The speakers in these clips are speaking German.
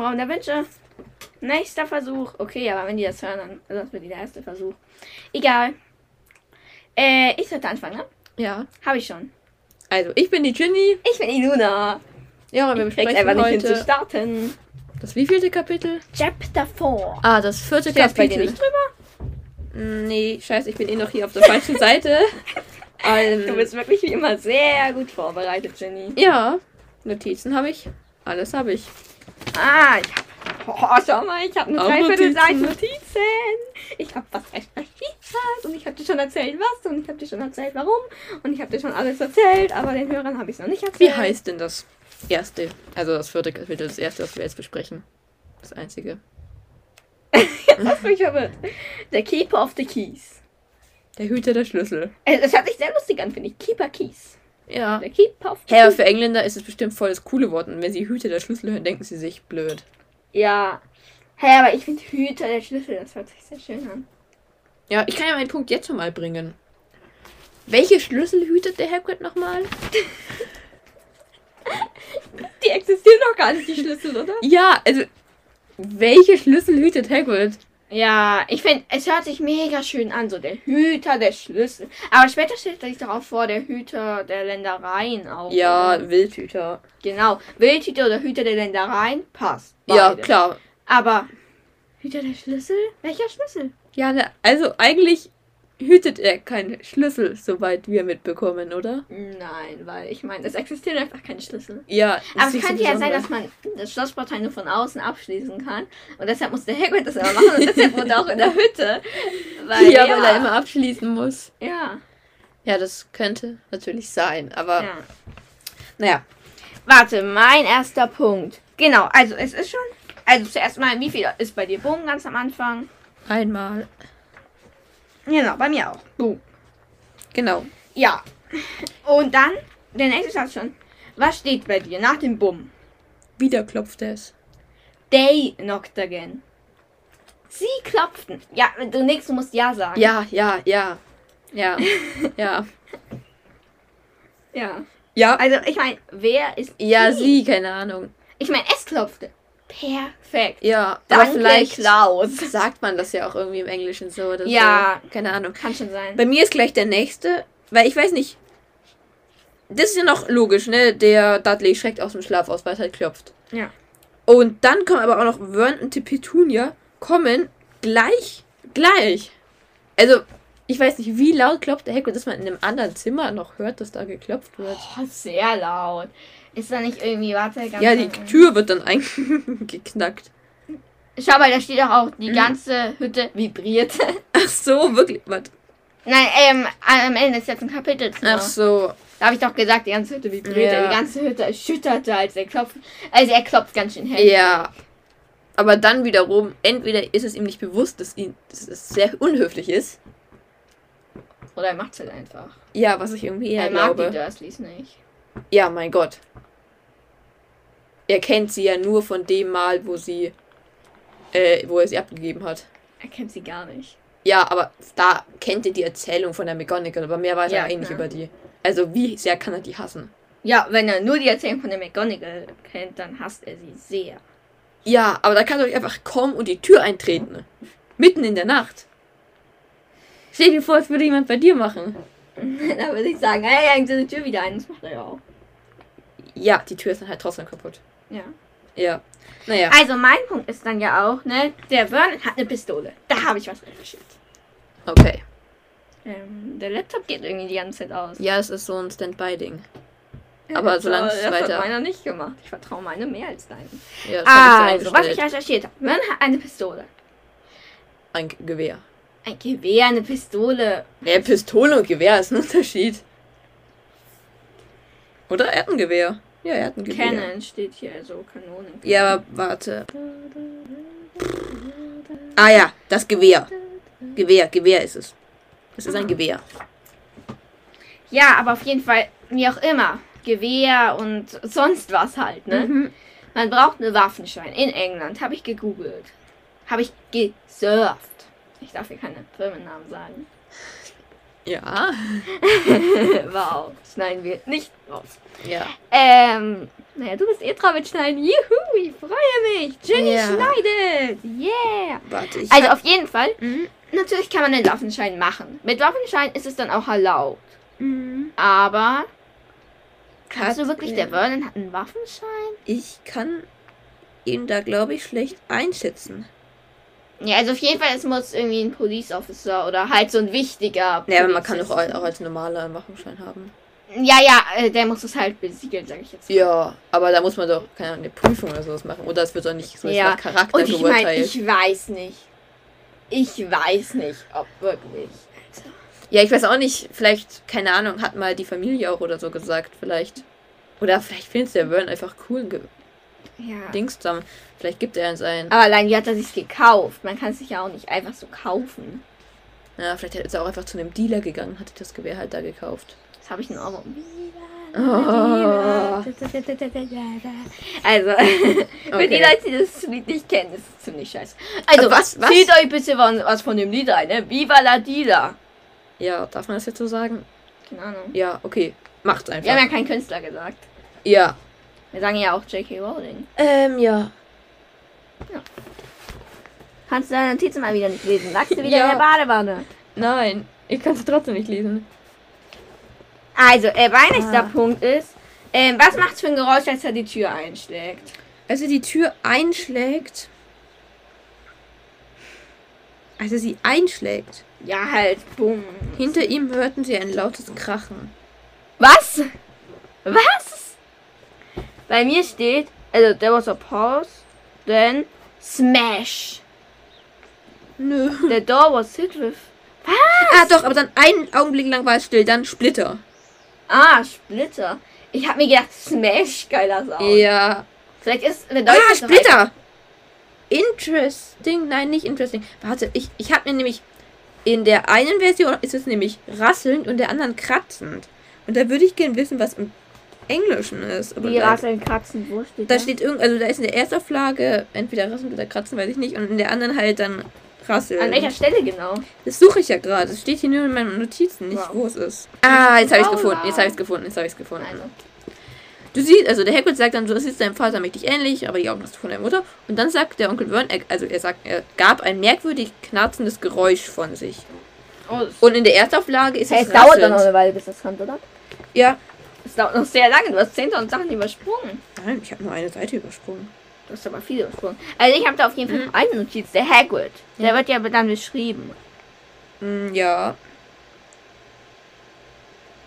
im Raum der Wünsche. Nächster Versuch. Okay, aber wenn die das hören, dann also das wird der erste Versuch. Egal. Äh, ich sollte anfangen, ne? Ja. Habe ich schon. Also, ich bin die Ginny. Ich bin die Luna. Ja, und wir Ich besprechen einfach nicht hin zu heute starten. das wievielte Kapitel? Chapter 4. Ah, das vierte Steht das bei dir Kapitel. nicht drüber? Mm, Nee, scheiße, ich bin eh noch hier auf der falschen Seite. Ähm, Du bist wirklich wie immer sehr gut vorbereitet, Jenny. ja, Notizen habe ich. Alles habe ich. Ah, ich hab. Oh, schau mal, ich habe eine Dreiviertelseite Notizen. Notizen. Ich habe was recherchiert und ich habe dir schon erzählt, was und ich habe dir schon erzählt, warum und ich habe dir schon alles erzählt, aber den Hörern habe ich es noch nicht erzählt. Wie heißt denn das erste? Also das vierte Kapitel, das erste, was wir jetzt besprechen. Das einzige. Das mich verwirrt. Der Keeper of the Keys. Der Hüter der Schlüssel. Äh, Das hört sich sehr lustig an, finde ich. Keeper Keys. Ja. Der Keeper the Hä, für Engländer ist es bestimmt voll das coole Wort. Und wenn sie Hüter der Schlüssel hören, denken sie sich blöd. Ja. Hä, aber ich finde Hüter der Schlüssel, das hört sich sehr schön an. Ja, ich kann ja meinen Punkt jetzt schon mal bringen. Welche Schlüssel hütet der Hagrid nochmal? Die existieren doch gar nicht, die Schlüssel, oder? Ja, also welche Schlüssel hütet Hagrid? Ja, ich finde, es hört sich mega schön an, so der Hüter der Schlüssel. Aber später stellt sich auch vor, der Hüter der Ländereien auch. Ja, oder? Wildhüter. Genau. Wildhüter oder Hüter der Ländereien passt. Ja, Beide. klar. Aber Hüter der Schlüssel? Welcher Schlüssel? Ja, ne, also eigentlich hütet er keine Schlüssel, soweit wir mitbekommen, oder? Nein, weil ich meine, es existieren einfach keine Schlüssel. Ja. das Aber es könnte ja sein, dass man das Schlossportal nur von außen abschließen kann. Und deshalb muss der Hagrid das immer machen. Und deshalb wohnt er auch in der Hütte. Weil, Ja, weil er immer abschließen muss. Ja, Ja, das könnte natürlich sein, aber ja. naja. Warte, mein erster Punkt. Genau, also es ist schon. Also zuerst mal, wie viel ist bei dir Bogen ganz am Anfang? Einmal. Genau, bei mir auch. Boom. Genau. Ja. Und dann, der nächste Satz schon. Was steht bei dir nach dem Bumm? Wieder klopft es. They knocked again. Sie klopften. Ja, du du musst Ja sagen. Ja, ja, ja. Ja. ja. Ja. Ja. Also, ich meine, wer ist. Ja, sie, keine Ahnung. Ich meine, es klopfte. Perfekt. Ja, aber Danke, vielleicht Klaus. sagt man das ja auch irgendwie im Englischen so oder Ja. so. Keine Ahnung. Kann schon sein. Bei mir ist gleich der nächste, weil ich weiß nicht. Das ist ja noch logisch, ne? Der Dudley schreckt aus dem Schlaf aus, weil es halt klopft. Ja. Und dann kommen aber auch noch Vern und die Petunia kommen gleich, gleich. Also, ich weiß nicht, wie laut klopft der Hagrid, dass man in einem anderen Zimmer noch hört, dass da geklopft wird. Oh, sehr laut. Ist da nicht irgendwie, warte, ganz Ja, die. Tür wird dann eingeknackt. Schau mal, da steht doch auch, die Mhm. ganze Hütte vibrierte. Ach so, wirklich. Was? Nein, ähm, am Ende ist jetzt ein Kapitel. zu. Ach so. Da habe ich doch gesagt, die ganze Hütte vibrierte. Ja. Die ganze Hütte erschütterte, als er klopft. Also er klopft ganz schön hell. Ja. Aber dann wiederum, entweder ist es ihm nicht bewusst, dass, ihn, dass es sehr unhöflich ist. Oder er macht es halt einfach. Ja, was ich irgendwie eher er mag die glaube. Dursleys nicht. Ja, mein Gott. Er kennt sie ja nur von dem Mal, wo sie, äh, wo er sie abgegeben hat. Er kennt sie gar nicht. Ja, aber da kennt er die Erzählung von der McGonagall, aber mehr weiß Ja, er eigentlich klar. über die. Also wie sehr kann er die hassen? Ja, wenn er nur die Erzählung von der McGonagall kennt, dann hasst er sie sehr. Ja, aber da kann er doch einfach kommen und die Tür eintreten. Mitten in der Nacht. Stell dir vor, es würde jemand bei dir machen. da würde ich sagen, hey, hängt die Tür wieder ein. Das macht er ja auch. Ja, die Tür ist dann halt trotzdem kaputt. Ja. Ja. Naja. Also mein Punkt ist dann ja auch, ne, der Vernon hat eine Pistole. Da habe ich was recherchiert. Okay. Ähm, der Laptop geht irgendwie die ganze Zeit aus. Ja, es ist so ein Standby-Ding. Aber Das- solange es das weiter- hat meiner nicht gemacht. Ich vertraue meine mehr als deinen. Ja, das Also, was ich recherchiert habe. Vernon hat eine Pistole. Ein Gewehr. Ein Gewehr, eine Pistole. Ja, Pistole und Gewehr ist ein Unterschied. Oder er hat ein Gewehr. Ja, er hat ein Gewehr. Cannon steht hier, also Kanonen. Ja, aber warte. Ah ja, das Gewehr. Gewehr, Gewehr ist es. Es ist ein Gewehr. Ja, aber auf jeden Fall, wie auch immer. Gewehr und sonst was halt, ne? Mhm. Man braucht einen Waffenschein in England. Habe ich gegoogelt. Habe ich gesurft. Ich darf hier keine Firmennamen sagen. Ja. wow, schneiden wir nicht raus. Ja. Ähm, naja, du bist eh dran mit Schneiden. Juhu, ich freue mich. Jenny Ja. schneidet. Yeah. Warte, ich. Also auf jeden Fall, Mhm. natürlich kann man einen Waffenschein machen. Mit Waffenschein ist es dann auch erlaubt. Mhm. Aber kannst du wirklich, der Vernon hat einen Waffenschein? Ich kann ihn da, glaube ich, schlecht einschätzen. Ja, also auf jeden Fall, es muss irgendwie ein Police Officer oder halt so ein wichtiger. Ja, aber man kann doch auch als normaler einen Wachungsschein haben. Ja, ja, äh, der muss es halt besiegeln, sage ich jetzt. mal. Ja, aber da muss man doch keine Ahnung, eine Prüfung oder sowas machen. Oder es wird doch nicht so Ja. nach Charakter Und ich meine, geurteilt. ich weiß nicht. Ich weiß nicht, ob wirklich. Ja, ich weiß auch nicht. Vielleicht, keine Ahnung, hat mal die Familie auch oder so gesagt. Vielleicht. Oder vielleicht findet der Vern einfach cool Ja. Dings dann. Vielleicht gibt er uns ein. Aber allein, wie hat er sich gekauft? Man kann es sich ja auch nicht einfach so kaufen. Ja, vielleicht ist er auch einfach zu einem Dealer gegangen, hat das Gewehr halt da gekauft. Das habe ich in Ordnung. Oh. Also, für Okay. die Leute, die das Lied nicht kennen, ist es ziemlich scheiße. Also, was- was? zieht euch bitte was von dem Lied ein, ne? Viva la Dida. Ja, darf man das jetzt so sagen? Keine Ahnung. Ja, okay. Macht's Wir einfach. haben ja keinen Künstler gesagt. Ja. Wir sagen ja auch J.K. Rowling. Ähm, ja. Kannst du deine Notizen mal wieder nicht lesen? Lagst du wieder Ja. in der Badewanne? Nein, ich kann es trotzdem nicht lesen. Also, äh, mein nächster Ah. Punkt ist, ähm, was macht's für ein Geräusch, als er die Tür einschlägt? Als er die Tür einschlägt. Als er sie einschlägt. Ja, halt, bumm. Hinter ihm hörten sie ein lautes Krachen. Was? Was? Bei mir steht, also there was a pause, then smash. Nö. The door was hit with. Ah, doch, aber dann einen Augenblick lang war es still, dann Splitter. Ah, Splitter. Ich hab mir gedacht, Smash, geiler Sound. Ja. Vielleicht ist der Ah, Deutsche Splitter! Interesting. Nein, nicht interesting. Warte, ich, ich habe mir nämlich. In der einen Version ist es nämlich rasselnd und der anderen kratzend. Und da würde ich gerne wissen, was im Englischen ist. Aber Die da, Rasseln kratzen, wo steht da das? steht irgend, also da ist in der Erstauflage entweder rasselnd oder kratzen, weiß ich nicht. Und in der anderen halt dann rasselnd. An welcher Stelle genau? Das suche ich ja gerade. Das steht hier nur in meinen Notizen, nicht Wow. wo es ist. Ah, jetzt habe ich es gefunden. Jetzt habe ich es gefunden. Jetzt habe ich es gefunden. Also, Du siehst, also der Hagrid sagt dann, du siehst deinem Vater mächtig ähnlich, aber die Augen hast du von der Mutter. Und dann sagt der Onkel Vern, er, also er sagt, er gab ein merkwürdig knarzendes Geräusch von sich. oh, es, Und in der Erstauflage ist hey, es es dauert dann noch eine Weile, bis das kommt, oder? Ja. Dauert noch sehr lange. Du hast 10.000 Sachen übersprungen. Nein, ich habe nur eine Seite übersprungen. Du hast aber viele übersprungen. Also ich habe da auf jeden Fall Mhm. eine Notiz. Der Hagrid. Der Ja. wird ja dann beschrieben. Hm, ja.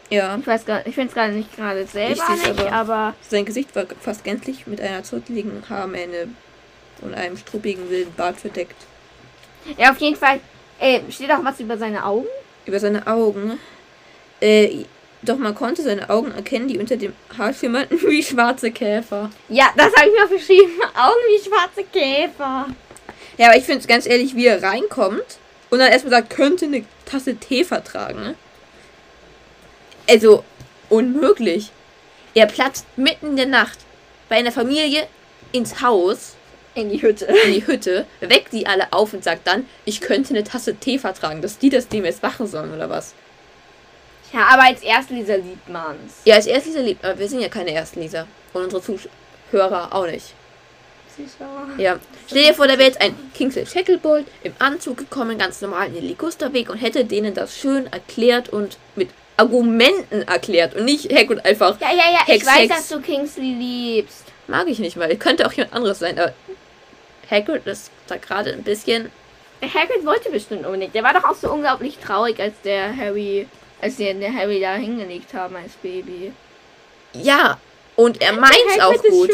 Ja. Ich weiß gar, ich finde es gerade nicht gerade selber nicht, aber. aber Sein Gesicht war fast gänzlich mit einer zurückliegenden Haarmähne und einem struppigen wilden Bart verdeckt. ja, auf jeden Fall äh, steht auch was über seine Augen. über seine Augen. Äh, doch man konnte seine Augen erkennen, die unter dem Haar schimmerten wie schwarze Käfer. Ja, das habe ich mir aufgeschrieben. Augen wie schwarze Käfer. Ja, aber ich finde es ganz ehrlich, wie er reinkommt und dann erstmal sagt, könnte eine Tasse Tee vertragen. Ne? Also, unmöglich. Er platzt mitten in der Nacht bei einer Familie ins Haus, In die Hütte. in die Hütte, weckt die alle auf und sagt dann, ich könnte eine Tasse Tee vertragen, dass die das Ding jetzt machen sollen oder was. Ja, aber als Erstleser liebt man's. Ja, als Erstleser liebt, aber wir sind ja keine Erstleser. Und unsere Zuhörer auch nicht. Sicher. Ja. Stell dir vor, da wäre jetzt ein Kingsley Shacklebolt im Anzug gekommen, ganz normal in den Ligusterweg und hätte denen das schön erklärt und mit Argumenten erklärt und nicht Hagrid einfach. Ja, ja, ja, ich Hex, weiß, Hex. dass du Kingsley liebst. Mag ich nicht mal. Könnte auch jemand anderes sein, aber Hagrid ist da gerade ein bisschen. Hagrid wollte bestimmt unbedingt. Der war doch auch so unglaublich traurig, als der Harry, als die den Harry da hingelegt haben als Baby. Ja, und er meint's auch gut.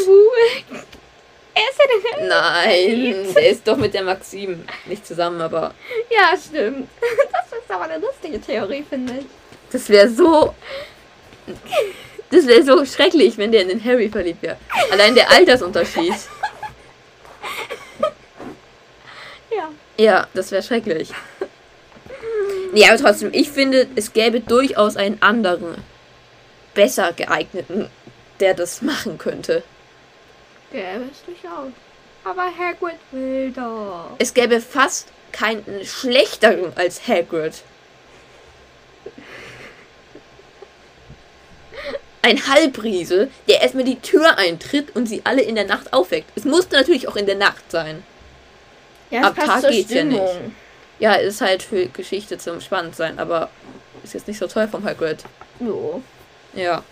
Er ist ja der Nein, der ist doch mit der Maxim nicht zusammen, aber Ja, stimmt. Das ist aber eine lustige Theorie, finde ich. Das wäre so. Das wäre so schrecklich, wenn der in den Harry verliebt wäre. Allein der Altersunterschied. Ja. Ja, das wäre schrecklich. Nee, aber trotzdem, ich finde, es gäbe durchaus einen anderen, besser geeigneten, der das machen könnte. Gäbe es durchaus. Aber Hagrid will doch. Es gäbe fast keinen schlechteren als Hagrid. Ein Halbriese, der erstmal die Tür eintritt und sie alle in der Nacht aufweckt. Es musste natürlich auch in der Nacht sein. Ja, Ab Tag geht's Stimmung. ja nicht. Ja, ist halt für Geschichte zum spannend sein, aber ist jetzt nicht so toll vom Hagrid. Jo. Ja.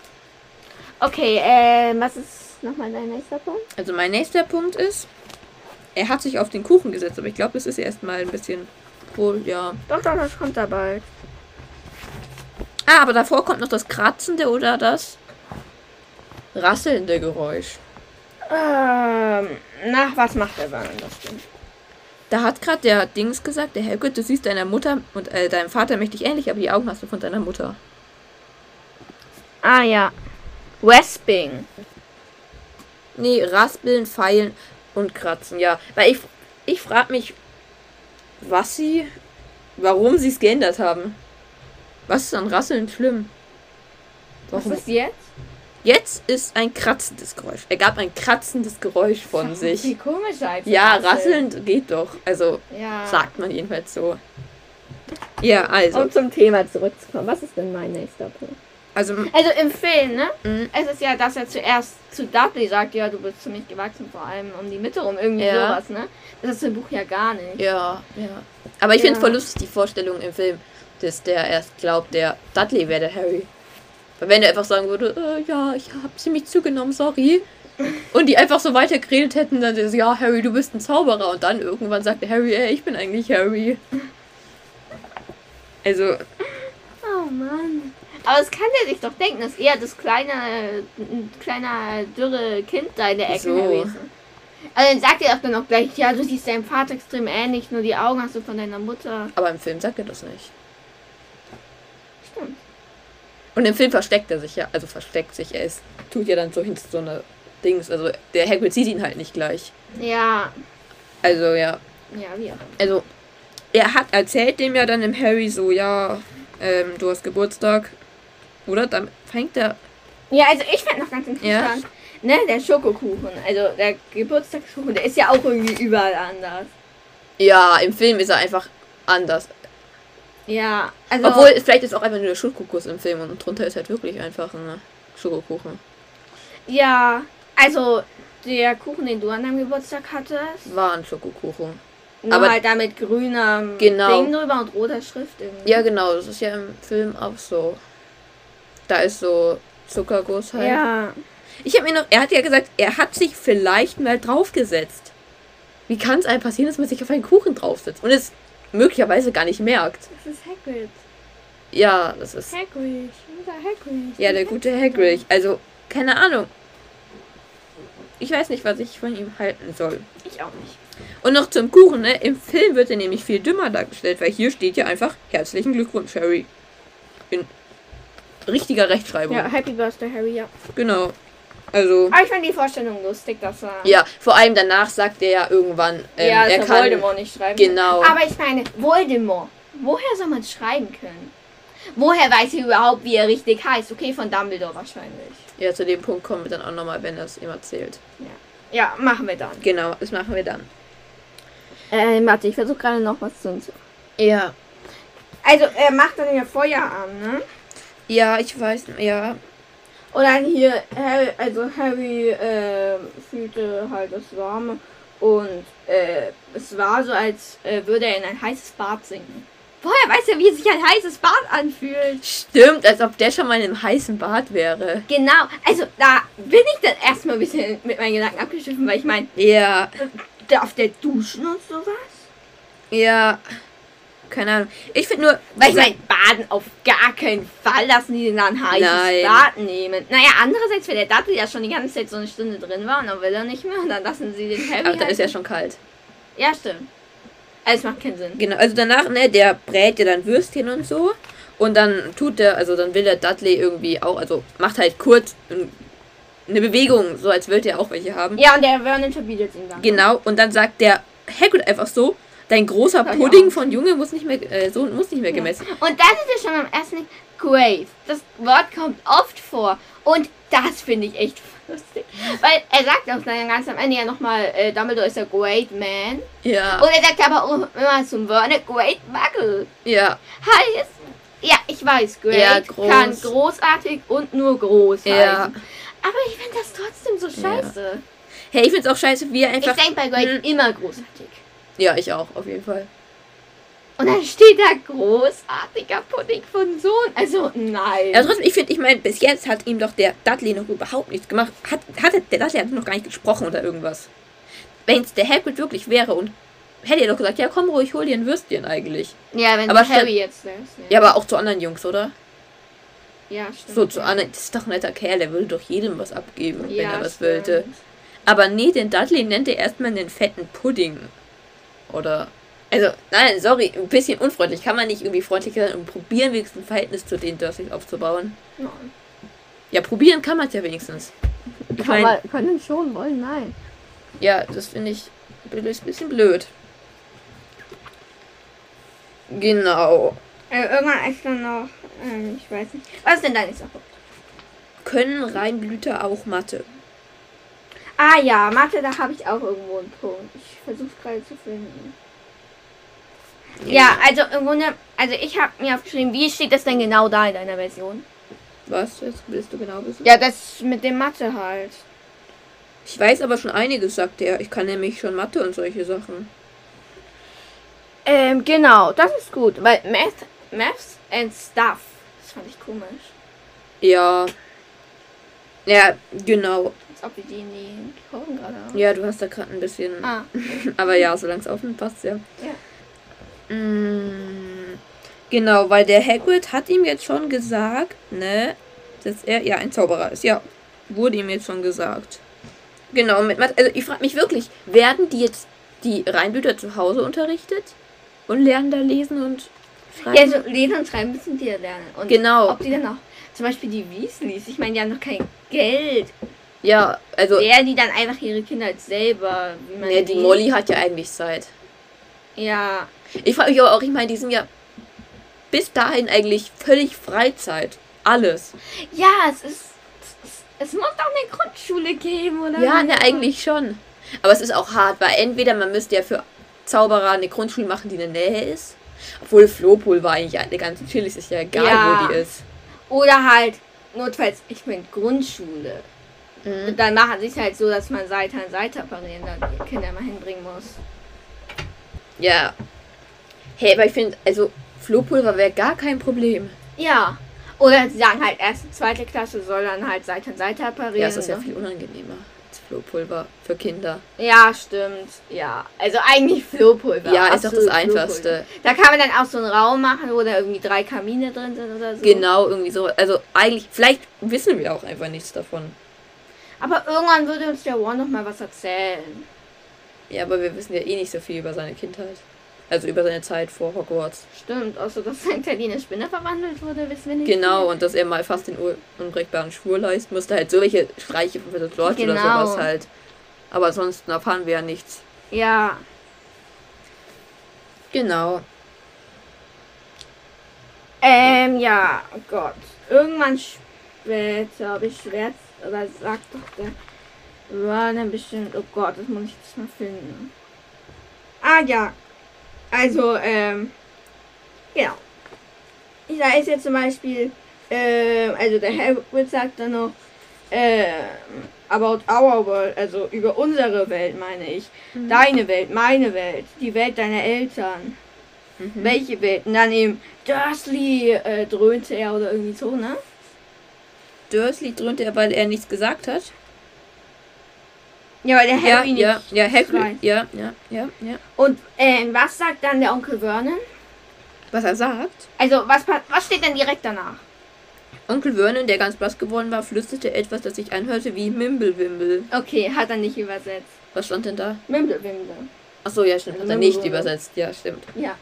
Okay, äh, was ist nochmal dein nächster Punkt? Also mein nächster Punkt ist, er hat sich auf den Kuchen gesetzt, aber ich glaube, das ist erstmal ein bisschen wohl, ja. Doch, doch, das kommt dabei. Ah, aber davor kommt noch das kratzende oder das rasselnde Geräusch. Ähm, na, was macht er dann das denn? Da hat gerade der Dings gesagt, der Hagrid, du siehst deiner Mutter und äh, deinem Vater mächtig ähnlich, aber die Augen hast du von deiner Mutter. Ah, ja. Wesping. Nee, raspeln, feilen und kratzen, ja. Weil ich, ich frage mich, was sie, warum sie es geändert haben. Was ist an Rasseln schlimm? Was ist jetzt? Jetzt ist ein kratzendes Geräusch. Er gab ein kratzendes Geräusch von Wie sich. komisch einfach. Ja, rasselnd geht doch. Also Ja. sagt man jedenfalls so. Ja, also. Um zum Thema zurückzukommen. Was ist denn mein nächster Punkt? Also, Also im Film, ne? Mhm. Es ist ja, dass er zuerst zu Dudley sagt, ja, du bist ziemlich gewachsen, vor allem um die Mitte rum, irgendwie Ja. sowas, ne? Das ist im Buch ja gar nicht. ja, ja. Aber ich Ja. finde voll lustig die Vorstellung im Film, dass der erst glaubt, der Dudley wäre der Harry. Weil wenn er einfach sagen würde, äh, ja, ich habe ziemlich zugenommen, sorry. Und die einfach so weiter geredet hätten, dann ist ja, Harry, du bist ein Zauberer. Und dann irgendwann sagt der Harry, ey, ich bin eigentlich Harry. Also, Oh Mann. Aber es kann er sich doch denken, dass er das kleine, ein kleiner, dürre Kind da in der Ecke So. gewesen. Also dann sagt er auch dann auch gleich, ja, du siehst deinem Vater extrem ähnlich, nur die Augen hast du von deiner Mutter. aber im Film sagt er das nicht. Und im Film versteckt er sich ja, also versteckt sich, er ist, tut ja dann so hinter so eine Dings, also der Hagrid sieht ihn halt nicht gleich. Ja, Also ja, ja, auch. also er hat erzählt dem ja dann im Harry so, ja, ähm, du hast Geburtstag, oder? Dann fängt er, Ja, also ich fand noch ganz interessant, ne, der Schokokuchen, also der Geburtstagskuchen, der ist ja auch irgendwie überall anders. ja, im Film ist er einfach anders. Ja, also. Obwohl, vielleicht ist auch einfach nur der Schokokuss im Film und drunter ist halt wirklich einfach ein Schokokuchen. Ja, also der Kuchen, den du an deinem Geburtstag hattest, War ein Schokokuchen. nur Aber- halt da mit grünem Genau. Ding drüber und roter Schrift irgendwie. Ja, genau, das ist ja im Film auch so. Da ist so Zuckerguss halt. Ja. Ich habe mir noch, er hat ja gesagt, er hat sich vielleicht mal draufgesetzt. Wie kann es einem passieren, dass man sich auf einen Kuchen draufsetzt und es möglicherweise gar nicht merkt? Das ist Hagrid. Ja, das ist Hagrid. Unser Hagrid. ja der gute Hagrid. Also keine Ahnung. Ich weiß nicht, was ich von ihm halten soll. Ich auch nicht. Und noch zum Kuchen, ne? Im Film wird er nämlich viel dümmer dargestellt, weil hier steht ja einfach herzlichen Glückwunsch, Harry. In richtiger Rechtschreibung. Ja, Happy Birthday, Harry, ja. Genau. Also Aber ich fand die Vorstellung lustig, dass er. ja, vor allem danach sagt er ja irgendwann, ähm, ja, dass er kann Voldemort nicht schreiben genau. kann. Aber ich meine, Voldemort. Woher soll man es schreiben können? Woher weiß er überhaupt, wie er richtig heißt? Okay, von Dumbledore wahrscheinlich. Ja, zu dem Punkt kommen wir dann auch nochmal, wenn er es ihm erzählt. Ja, machen wir dann. Genau, das machen wir dann. Äh, warte, ich versuche gerade noch was zu uns. Ja. Also, er macht dann ja Feuer an, ne? Ja, ich weiß, ja. Und dann hier, Harry, also Harry äh, fühlte halt das Warme und äh, es war so, als äh, würde er in ein heißes Bad sinken. Woher weiß er, wie sich ein heißes Bad anfühlt? Stimmt, als ob der schon mal in einem heißen Bad wäre. Genau, also da bin ich dann erstmal ein bisschen mit meinen Gedanken abgeschliffen, weil ich meine, Ja, darf der duschen und sowas? ja. Keine Ahnung. Ich finde nur, Weil ich meine, Baden auf gar keinen Fall lassen die dann ein heißes Nein. Bad nehmen. Naja, andererseits, wenn der Dudley ja schon die ganze Zeit so eine Stunde drin war und dann will er nicht mehr und dann lassen sie den Harry aber da halt- ist ja schon kalt. Ja, stimmt. Also, es macht keinen Sinn. Genau, also danach, ne, der brät ja dann Würstchen und so. Und dann tut der, also dann will der Dudley irgendwie auch, also macht halt kurz ein- eine Bewegung, so als würde er auch welche haben. Ja, und der Vernon verbietet ihn dann. Genau, und dann sagt der Hagrid einfach so, dein großer ich Pudding von Junge muss nicht mehr, äh, Sohn muss nicht mehr gemessen. Und dann ist er schon am ersten Grave. Das Wort kommt oft vor. Und das finde ich echt lustig. Weil er sagt auch dann ganz am Ende ja nochmal, äh, Dumbledore ist der Great Man. Ja, Und er sagt aber auch immer zum Vernon, Great Muggle. ja, Heißt, Ja, ich weiß, Great Ja, groß. kann großartig und nur groß Ja. heißen. Aber ich finde das trotzdem so Ja. scheiße. Hey, ich find's auch scheiße, wie er Ich einfach. denke bei Great Hm. immer großartig. Ja, ich auch, auf jeden Fall. Und dann steht da großartiger Pudding von Sohn. Also nein. Ja, trotzdem, ich finde, ich meine, bis jetzt hat ihm doch der Dudley noch überhaupt nichts gemacht. Hat, hat der Dudley hat noch gar nicht gesprochen oder irgendwas. Wenn es der Hagrid wirklich wäre und hätte er doch gesagt, ja komm ruhig, hol dir ein Würstchen eigentlich. ja, wenn aber Harry jetzt lässt. Ja, aber auch zu anderen Jungs, oder? ja stimmt. So zu anderen, das ist doch ein netter Kerl, der würde doch jedem was abgeben, wenn Ja, er was stimmt. wollte. Aber nee, den Dudley nennt er erstmal einen fetten Pudding. Oder. Also, nein, sorry, ein bisschen unfreundlich. Kann man nicht irgendwie freundlich sein und probieren, wenigstens ein Verhältnis zu den Dursleys aufzubauen? Nein. Ja, probieren kann man es ja wenigstens. Ich Kann mein, man, können schon wollen, nein. ja, das finde ich ist ein bisschen blöd. Genau. Äh, irgendwann extra noch, ähm, ich weiß nicht. Was ist denn dein nächster Punkt? Können Reinblüter auch Mathe? Ah ja, Mathe, da habe ich auch irgendwo einen Punkt. Ich versuche gerade zu finden. Ja, also im Grunde, also ich habe mir aufgeschrieben, wie steht das denn genau da in deiner Version? Was jetzt willst du genau wissen? Ja, das mit dem Mathe halt. Ich weiß aber schon einiges, sagt er. Ich kann nämlich schon Mathe und solche Sachen. Ähm, genau, das ist gut, weil Math, Maths and Stuff, das fand ich komisch. Ja. Ja, genau. Als ob wir die in die Kurven gerade haben. Ja, du hast da gerade ein bisschen. Ah, Aber ja, solange es offen passt, ja. Ja. Mm, genau, weil der Hagrid hat ihm jetzt schon gesagt, ne, dass er ja ein Zauberer ist. Ja, wurde ihm jetzt schon gesagt. Genau, mit Mathe. Also ich frage mich wirklich, werden die jetzt die Reinblüter zu Hause unterrichtet? Und lernen da lesen und schreiben? ja, so lesen und schreiben müssen die ja lernen. Und Genau. ob die dann auch, zum Beispiel die Weasleys, ich meine, die haben noch kein Geld. Ja, also. Lernen die dann einfach ihre Kinder selber, wie man Ne, die? Molly hat ja eigentlich Zeit. Ja, Ich frage mich aber auch, ich meine, die sind ja bis dahin eigentlich völlig Freizeit. Alles. ja, es ist, es, es muss doch eine Grundschule geben, oder? Ja, ne, eigentlich schon. Aber es ist auch hart, weil entweder man müsste ja für Zauberer eine Grundschule machen, die in der Nähe ist. Obwohl Flohpool war eigentlich eine ganz chillig, ist ja egal, Ja. wo die ist. Oder halt, notfalls, ich meine, Grundschule. Mhm. Und dann machen sie es halt so, dass man Seite an Seite apparieren, dann die Kinder mal hinbringen muss. Ja. Hey, aber ich finde, also Flohpulver wäre gar kein Problem. Ja. Oder sie sagen halt, erste, zweite Klasse soll dann halt Seite an Seite apparieren. Ja, es ist ja ne? viel unangenehmer als Flohpulver für Kinder. Ja, stimmt. Ja. Also eigentlich Flohpulver. Ja, ist doch das Einfachste. Da kann man dann auch so einen Raum machen, wo da irgendwie drei Kamine drin sind oder so. Genau, irgendwie so. Also eigentlich, vielleicht wissen wir auch einfach nichts davon. Aber irgendwann würde uns der One noch mal was erzählen. Ja, aber wir wissen ja eh nicht so viel über seine Kindheit. Also über seine Zeit vor Hogwarts. Stimmt, außer dass sein Teddy in eine Spinne verwandelt wurde, wissen wir nicht. Genau, und dass er mal fast den un- unbrechbaren Schwur leisten musste. Halt solche Streiche Professor George oder Genau. sowas halt. Aber sonst erfahren wir ja nichts. Ja. Genau. Ähm, ja, oh Gott. Irgendwann später habe ich schwer, oder sagt doch der war dann bestimmt, oh Gott, das muss ich jetzt mal finden. Ah, ja. Also, ähm, genau. Da ist jetzt zum Beispiel, ähm, also der Hagrid sagt dann noch, ähm, about our world, also über unsere Welt meine ich. Deine Welt, meine Welt, die Welt deiner Eltern. Mhm. Welche Welt? Und dann eben Dursley äh, dröhnte er oder irgendwie so, ne? Dursley dröhnte er, weil er nichts gesagt hat. Ja, weil der Ja, Harry ja, nicht. ja, Hagrid. weiß. Ja, ja, ja, ja. Und ähm, was sagt dann der Onkel Vernon? Was er sagt? Also, was, was steht denn direkt danach? Onkel Vernon, der ganz blass geworden war, flüsterte etwas, das sich anhörte wie Mimblewimble. Okay, hat er nicht übersetzt. Was stand denn da? Mimblewimble. Achso, ja, stimmt. Hat er nicht übersetzt. Ja, stimmt. Ja.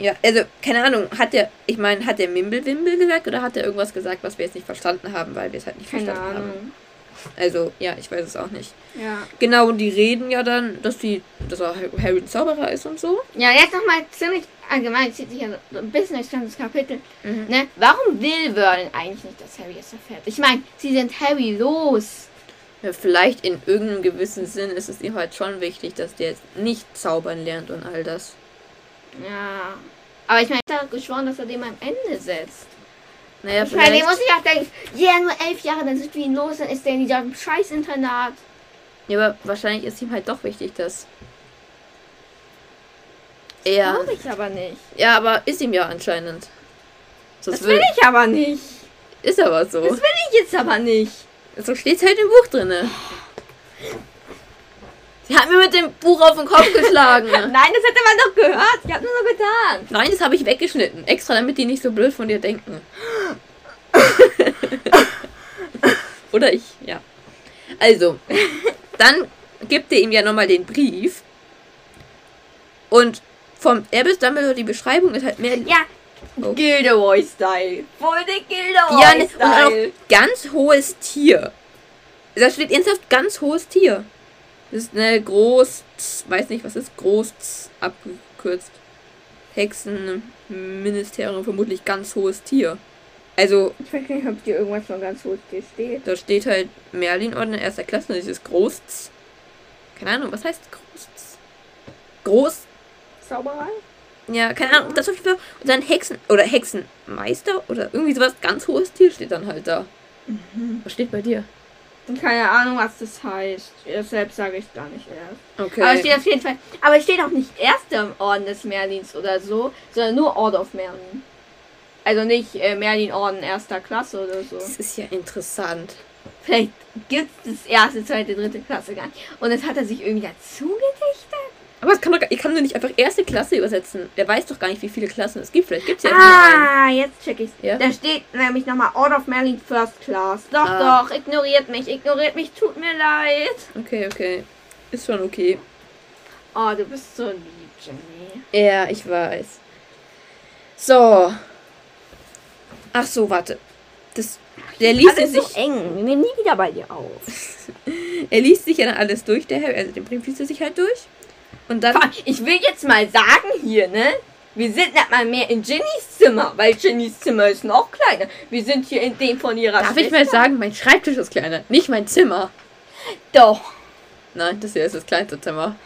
Ja, also, keine Ahnung, hat der, ich meine, hat der Mimblewimble gesagt oder hat er irgendwas gesagt, was wir jetzt nicht verstanden haben, weil wir es halt nicht Keine verstanden haben? Ahnung. Also, ja, ich weiß es auch nicht. Ja. Genau, und die reden ja dann, dass die, dass er Harry ein Zauberer ist und so. Ja, jetzt nochmal ziemlich allgemein, zieht sich ja so ein bisschen durchs ganze Kapitel. Mhm. Ne? Warum will Vernon eigentlich nicht, dass Harry es erfährt? Ich meine, sie sind Harry los. Ja, vielleicht in irgendeinem gewissen Sinn ist es ihm halt schon wichtig, dass der jetzt nicht zaubern lernt und all das. Ja. Aber ich meine, ich habe geschworen, dass er den am Ende setzt. Naja, Ich meine, muss ich auch denken, ja, nur elf Jahre, dann sind wir ihn los, dann ist der in diesem Scheißinternat. Ja, aber wahrscheinlich ist ihm halt doch wichtig, dass. Er. Glaube ich aber nicht. Ja, aber ist ihm ja anscheinend. Das, Das will ich aber nicht. Ist aber so. Das will ich jetzt aber nicht. So steht's halt im Buch drinne. Sie hat mir mit dem Buch auf den Kopf geschlagen. Nein, das hätte man doch gehört. Ich habe nur so getan. Nein, das habe ich weggeschnitten. Extra, damit die nicht so blöd von dir denken. Oder ich, ja. Also, dann gibt er ihm ja nochmal den Brief. Und vom Albus Dumbledore, die Beschreibung ist halt mehr. Ja. Oh. Gilderoy-Style. Voll der Ja, ne, und auch Gilderoy-Style. ganz hohes Tier. Da steht ernsthaft ganz hohes Tier. Das ist eine groß, weiß nicht, was ist groß abgekürzt. Hexenministerium vermutlich ganz hohes Tier. Also, ich weiß nicht, ob dir irgendwas von ganz hoch hier steht. da steht halt Merlin-Orden in erster Klasse und dieses Groß. Keine Ahnung, was heißt Groß? Groß Zauberei? Ja, keine Ahnung, das auf jeden Fall. Und dann Hexen oder Hexenmeister oder irgendwie sowas, ganz hohes Tier steht dann halt da. Was steht bei dir? Keine Ahnung, was das heißt. Selbst sage ich gar nicht erst. Okay. Aber steht auf jeden Fall. Aber es steht auch nicht erster Orden des Merlins oder so, sondern nur Order of Merlin. Also nicht äh, Merlin Orden erster Klasse oder so. das ist ja interessant. Vielleicht gibt es das erste, zweite, dritte Klasse gar nicht. Und das hat er sich irgendwie dazu gedichtet. Aber es kann doch, gar- ich kann doch nicht einfach erste Klasse übersetzen. Der weiß doch gar nicht, wie viele Klassen es gibt. Vielleicht gibt es ja. Ah, jetzt check ich's. Ja? Da steht nämlich nochmal Order of Merlin First Class. Doch, Ah. doch, ignoriert mich, ignoriert mich, tut mir leid. Okay, okay. Ist schon okay. Oh, du bist so lieb, Jenny. Ja, ich weiß. So. Ach so, warte. Das, der liest Alles sich, so eng. Wir nehmen nie wieder bei dir auf. er liest sich ja dann alles durch, der Harry, also den Brief liest er sich halt durch. Und dann, Ich will jetzt mal sagen hier, ne? Wir sind nicht mal mehr in Jennys Zimmer, weil Jennys Zimmer ist noch kleiner. Wir sind hier in dem von ihrer darf ich mal sagen, mein Schreibtisch ist kleiner, nicht mein Zimmer. Doch. Nein, das hier ist das kleinste Zimmer.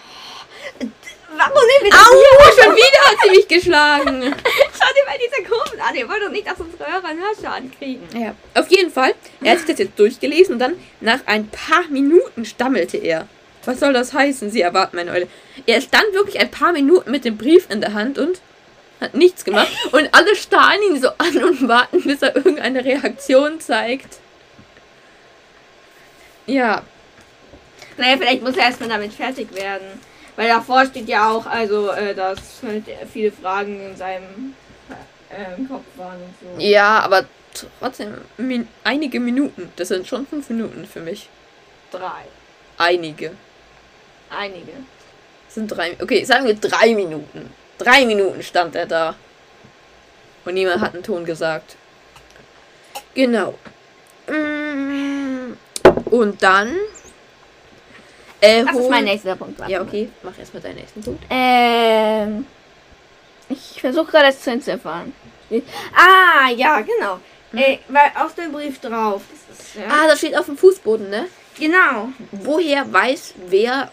Warum nehmen wir das Au, schon wieder hat sie mich geschlagen. Schau dir mal diese Kurven an. Wir wollen doch nicht, dass unsere Hörer einen Hörschaden kriegen. Ja, auf jeden Fall. Er hat sich das jetzt durchgelesen und dann nach ein paar Minuten stammelte er. Was soll das heißen? Sie erwarten meine Eule. Er stand wirklich ein paar Minuten mit dem Brief in der Hand und hat nichts gemacht. Und alle starren ihn so an und warten, bis er irgendeine Reaktion zeigt. Ja, Naja, vielleicht muss er erstmal damit fertig werden. Weil davor steht ja auch, also, äh, dass halt viele Fragen in seinem äh, im Kopf waren und so. ja, aber trotzdem min einige Minuten. Das sind schon fünf Minuten für mich. Drei. Einige. Einige. Das sind drei. Okay, sagen wir drei Minuten. Drei Minuten stand er da. Und niemand hat einen Ton gesagt. Genau. Mm, Und dann. Äh, Das ist mein nächster Punkt. warte Ja, mal. okay. Mach erstmal deinen nächsten Punkt. Ähm. Ich versuche gerade das zu entziffern. Ah, ja, genau. Äh, weil auf dem Brief drauf. Das ist, ja, Ah, das steht auf dem Fußboden, ne? genau. Woher weiß wer,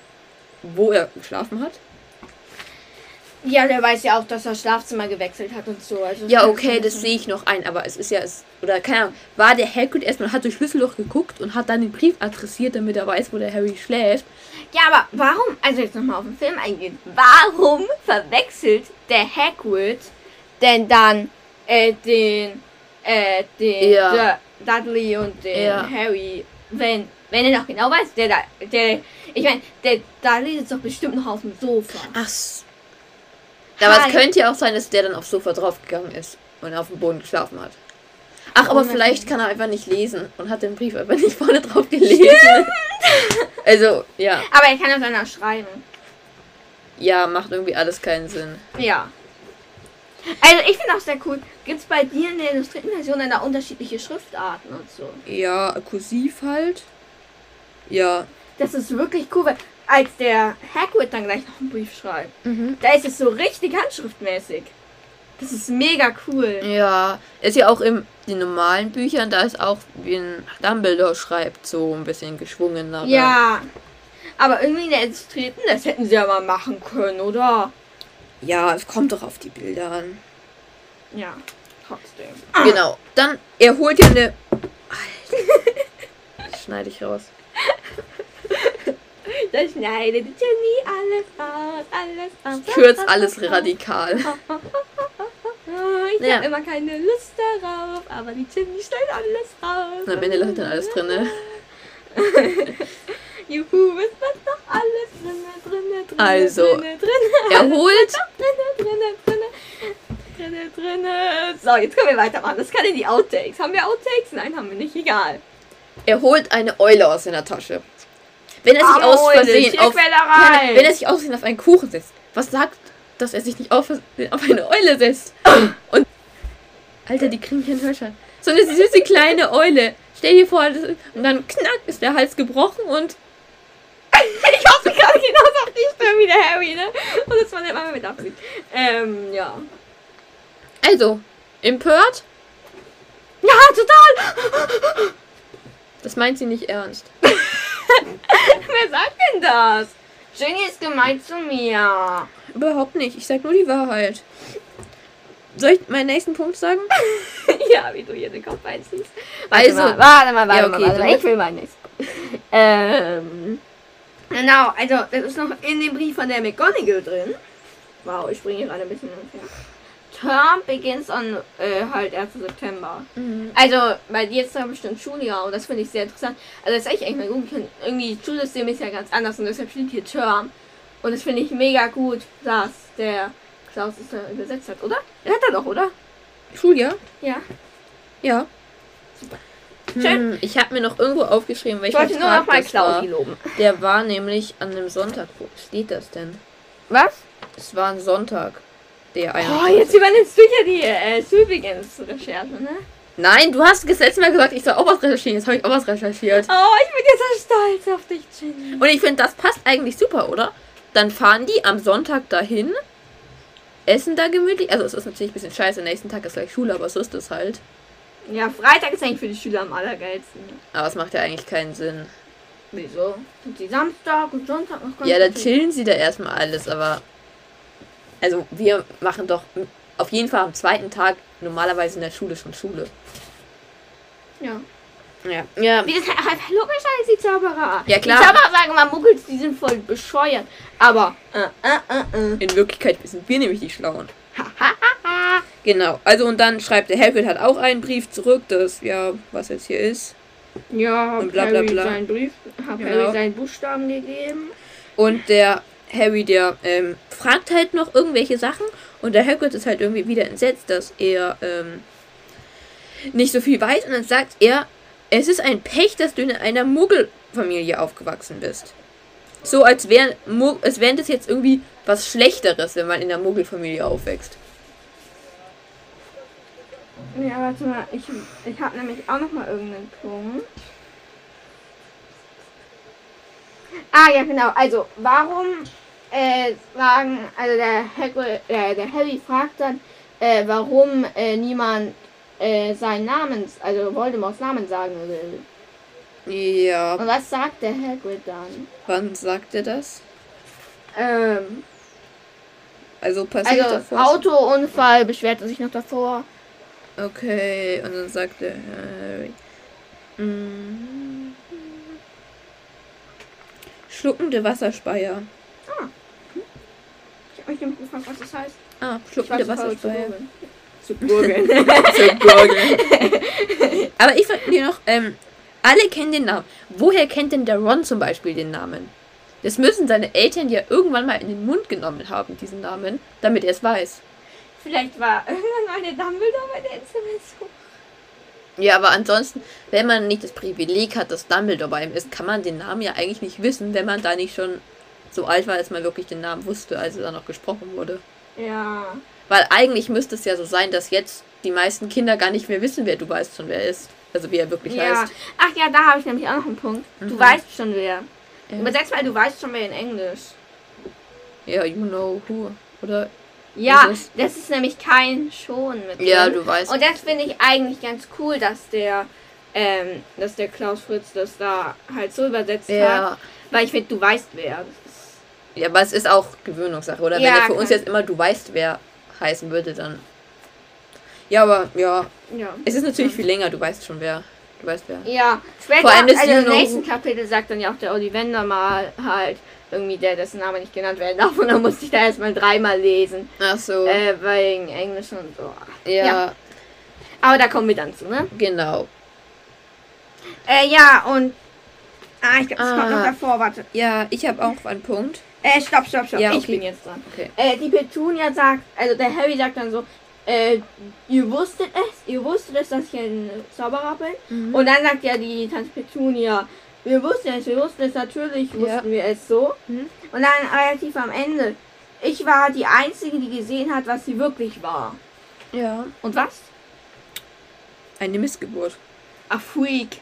wo er geschlafen hat? Ja, der weiß ja auch, dass er Schlafzimmer gewechselt hat und so. Also Ja, okay, das sehe ich noch ein, aber es ist ja, es, oder keine Ahnung, war der Hagrid erstmal, hat durch Schlüsselloch geguckt und hat dann den Brief adressiert, damit er weiß, wo der Harry schläft. Ja, aber warum, also jetzt nochmal auf den Film eingehen, warum verwechselt der Hagrid denn dann äh, den, äh, den Ja. Du- Dudley und den Ja. Harry, wenn, wenn er doch genau weiß, der da, der, ich meine, der Dudley sitzt doch bestimmt noch auf dem Sofa. Ach, aber Hi. es könnte ja auch sein, dass der dann aufs Sofa draufgegangen ist und auf dem Boden geschlafen hat. Ach, aber Oh, vielleicht kann er einfach nicht lesen und hat den Brief einfach nicht vorne drauf gelesen. also, ja, Aber er kann auch danach schreiben. ja, macht irgendwie alles keinen Sinn. Ja. Also ich finde auch sehr cool. Gibt es bei dir in der illustrierten Version dann da unterschiedliche Schriftarten und so? Ja, kursiv halt. Ja. Das ist wirklich cool, weil als der Hagrid dann gleich noch einen Brief schreibt, Mhm. da ist es so richtig handschriftmäßig. Das ist mega cool. Ja, ist ja auch in den normalen Büchern, da ist auch, wie ein Dumbledore schreibt, so ein bisschen geschwungener. Ja. Aber irgendwie in der Illustrierten, das hätten sie ja mal machen können, oder? Ja, es kommt doch auf die Bilder an. Ja, trotzdem. Genau. Dann, er holt ja eine. Alter. Schneide ich raus. Da schneidet Jenny alles raus, alles raus. Ich kürze alles radikal. Ich Ja. habe immer keine Lust darauf, aber die Jenny schneidet alles raus. Am Ende läuft dann alles drin, ne? Juhu, es wird doch alles drinne, drinne, drinne, Also, drinne, drinne. Er holt. Drinne, drinne, drinne, drinne, drinne. So, jetzt können wir weitermachen. Das kann in die Outtakes. Haben wir Outtakes? Nein, haben wir nicht. Egal. Er holt eine Eule aus seiner Tasche. Wenn er sich Arme aus Versehen auf. Ja, wenn er sich aus Versehen auf einen Kuchen setzt, was sagt, dass er sich nicht auf, auf eine Eule setzt? Und. Alter, die kriegen hier einen Hörschein. So eine süße kleine Eule. Stell dir vor, das, und dann knack ist der Hals gebrochen und. Ich hoffe gerade genauso auf die Stimme wie der Harry, ne? Und das war der Mama mit Absicht. Ähm, ja. Also, empört? Ja, total! Das meint sie nicht ernst. Wer sagt denn das? Jenny ist gemein zu mir. Überhaupt nicht. Ich sag nur die Wahrheit. Soll ich meinen nächsten Punkt sagen? ja, wie du hier den Kopf einziehst. Warte Also- mal, warte mal, warte Ja, mal, okay, warte mal. dann- Ich will meinen nächsten. ähm, genau, also das ist noch in dem Brief von der McGonagall drin. Wow, ich springe hier gerade ein bisschen her. Term begins on äh, halt 1. September. Mhm. Also, bei dir ist da bestimmt Schuljahr und das finde ich sehr interessant. Also, das ist echt eigentlich mal gut. Irgendwie, Schulsystem ist ja ganz anders und deshalb steht hier Term. Und das finde ich mega gut, dass der Klaus es da übersetzt hat, oder? Er hat er doch, oder? Schuljahr? Ja. Ja. Super. Hm, ich habe mir noch irgendwo aufgeschrieben, Ich welcher wollte nur noch mal das. Klausi loben. Der war nämlich an einem Sonntag. Wo steht das denn? Was? Es war ein Sonntag. Der Oh, 21. jetzt übernimmst du ja die äh, Sübigens-Recherche, ne? Nein, du hast das letzte Mal gesagt, ich soll auch was recherchieren. Jetzt habe ich auch was recherchiert. Oh, ich bin jetzt so stolz auf dich, Jenny. Und ich finde, das passt eigentlich super, oder? Dann fahren die am Sonntag dahin, essen da gemütlich. Also es ist natürlich ein bisschen scheiße, nächsten Tag ist gleich Schule, aber so ist es halt. Ja, Freitag ist eigentlich für die Schüler am allergeilsten. Aber es macht ja eigentlich keinen Sinn. Wieso? Sind die Samstag und Sonntag noch ganz Ja, da chillen sie da erstmal alles, aber. Also, wir machen doch auf jeden Fall am zweiten Tag normalerweise in der Schule schon Schule. Ja. Ja. Ja. Wie das halt logisch als die Zauberer. Ja, klar. Die Zauberer sagen immer, Muggels, die sind voll bescheuert. Aber, äh, äh, äh. In Wirklichkeit sind wir nämlich die Schlauen. Genau. Also, und dann schreibt der Hagrid hat auch einen Brief zurück, das, ja, was jetzt hier ist. Ja, Und bla, bla, Harry bla. seinen Brief, hab Genau. Harry seinen Buchstaben gegeben. Und der Harry, der ähm, fragt halt noch irgendwelche Sachen. Und der Hagrid ist halt irgendwie wieder entsetzt, dass er ähm, nicht so viel weiß. Und dann sagt er, es ist ein Pech, dass du in einer Muggelfamilie aufgewachsen bist. So als wäre es wäre das jetzt irgendwie was Schlechteres, wenn man in einer Muggelfamilie aufwächst. Ja, warte mal, ich, ich habe nämlich auch noch mal irgendeinen Punkt. Ah, ja, genau. Also, warum äh, sagen, also der, Hagrid, äh, der Harry fragt dann, äh, warum äh, niemand äh, seinen Namen, also Voldemorts Namen sagen will. Ja, Und was sagt der Hagrid dann? wann sagt er das? Ähm, Also passiert also, was? Autounfall beschwert er sich noch davor. Okay, und dann sagt der Harry. Mm. Schluckende Wasserspeier. Ich habe mich nämlich gefragt, was das heißt. Ah, es Wasserspeier. Zu gurgeln. Zu gurgeln. Aber ich frage mir noch, ähm, alle kennen den Namen. Woher kennt denn der Ron zum Beispiel den Namen? Das müssen seine Eltern ja irgendwann mal in den Mund genommen haben, diesen Namen, damit er es weiß. Vielleicht war irgendwann mal der Dumbledore bei der Instrumentation. Ja, aber ansonsten, wenn man nicht das Privileg hat, dass Dumbledore bei ihm ist, kann man den Namen ja eigentlich nicht wissen, wenn man da nicht schon so alt war, dass man wirklich den Namen wusste, als er da noch gesprochen wurde. Ja. Weil eigentlich müsste es ja so sein, dass jetzt die meisten Kinder gar nicht mehr wissen, wer du weißt schon, wer er ist. Also wie er wirklich ja. heißt. Ach ja, da habe ich nämlich auch noch einen Punkt. Du Mhm. weißt schon wer. Ja. Übersetzt mal, du weißt schon wer in Englisch. Ja, you know who. Oder? Ja, Ist das ist nämlich kein Schon mit Ja, drin. du weißt. Und das finde ich eigentlich ganz cool, dass der, ähm, dass der Klaus Fritz das da halt so übersetzt hat. Ja. Weil ich finde, du weißt wer. Das ja, aber es ist auch Gewöhnungssache. Oder Ja, wenn er für uns jetzt immer du weißt, wer heißen würde, dann. Ja, aber ja. Ja. Es ist natürlich viel länger, du weißt schon wer. Du weißt wer. Ja, später, Vor allem das also im nächsten Kapitel sagt dann ja auch der Ollivander mal halt irgendwie der, dessen Name nicht genannt werden darf und dann musste ich da erstmal dreimal lesen, Ach so. äh, wegen Englisch und so. ja, ja. Aber da kommen wir dann zu, ne? genau. Äh, ja, und. Ah, ich glaube, es kommt Ah. noch davor, warte. Ja, ich habe auch einen Punkt. Äh, stopp, stopp, stopp. Ja, Ich okay. bin jetzt dran. Okay. Äh, die Petunia sagt, also der Harry sagt dann so, äh, ihr wusstet es, ihr wusstet es, dass ich ein Zauberer bin. Mhm. Und dann sagt ja die Tante Petunia, wir wussten es, wir wussten es, natürlich wussten Ja. wir es so. Mhm. Und dann relativ am Ende, ich war die Einzige, die gesehen hat, was sie wirklich war. Ja. Und was? Eine Missgeburt. A Freak.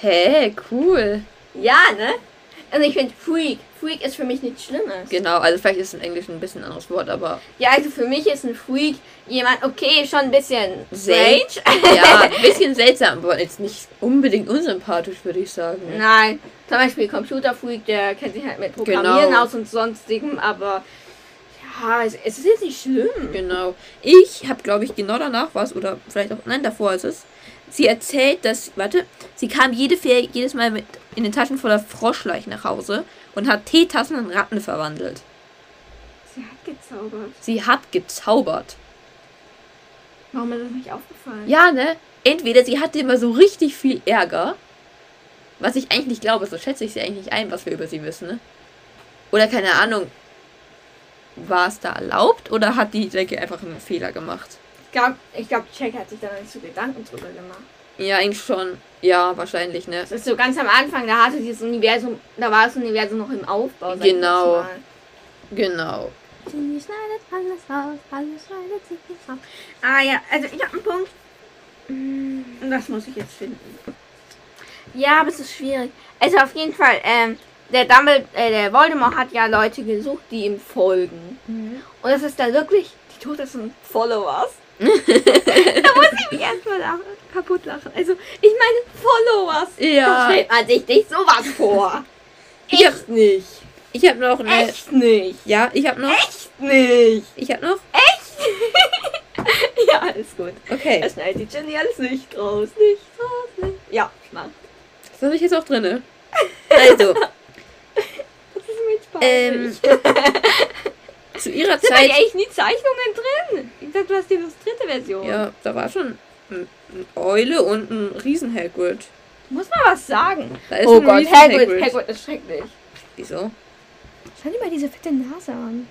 Hä, cool. Ja, ne? Also ich finde Freak. Freak ist für mich nichts Schlimmes. Genau, also vielleicht ist es im Englischen ein bisschen ein anderes Wort, aber Ja, also für mich ist ein Freak jemand, okay, schon ein bisschen strange. ja, ein bisschen seltsam, aber jetzt nicht unbedingt unsympathisch, würde ich sagen. Nein, zum Beispiel Computer Freak, der kennt sich halt mit Programmieren Genau. aus und sonstigem, aber ja, es, es ist jetzt nicht schlimm. Genau. Ich habe, glaube ich, genau danach was, oder vielleicht auch, nein, davor ist es. Sie erzählt, dass, warte, sie kam jede Ferie, jedes Mal mit in den Taschen voller Froschleichen nach Hause und hat Teetassen in Ratten verwandelt. Sie hat gezaubert. Sie hat gezaubert. Warum ist das nicht aufgefallen? Ja, ne? Entweder sie hatte immer so richtig viel Ärger, was ich eigentlich nicht glaube, so schätze ich sie eigentlich nicht ein, was wir über sie wissen, ne? Oder keine Ahnung, war es da erlaubt oder hat die Jackie einfach einen Fehler gemacht? Ich glaube, ich glaub, Jack hat sich da nicht so Gedanken drüber gemacht. Ja, eigentlich schon. Ja, wahrscheinlich, ne? Das ist so ganz am Anfang, da hatte dieses Universum, da war das Universum noch im Aufbau. sag ich Genau. Genau. Sie schneidet alles raus, alles schneidet sich raus. Ah ja, also ich habe einen Punkt. Und das muss ich jetzt finden. Ja, aber es ist schwierig. Also auf jeden Fall, ähm, der Dumbledore, äh, der Voldemort hat ja Leute gesucht, die ihm folgen. Und das ist da wirklich die totesten Followers. Da muss ich mich erstmal kaputt lachen. Also, ich meine Followers. Ja. Da stellt man sich nicht sowas vor. Ja. Echt nicht. Ich habe noch eine. Echt nicht. Ja, ich habe noch. Echt nicht. Ich habe noch. ja, alles gut. Okay. Er schneidet die Jenny alles nicht raus. Nicht raus, nicht. Ja, mach. Das habe ich jetzt auch drinne. Also, Das ist mit Spaß. ähm, zu ihrer Sind da Zeit. eigentlich nie Zeichnungen drin? Ich dachte, du hast die illustrierte Version. Ja, da war schon ein, ein Eule und ein Riesen-Hagrid. Muss man was sagen. Da ist oh ein Gott, Riesen Hagrid, Hagrid ist schrecklich. Wieso? Schau dir mal diese fette Nase an.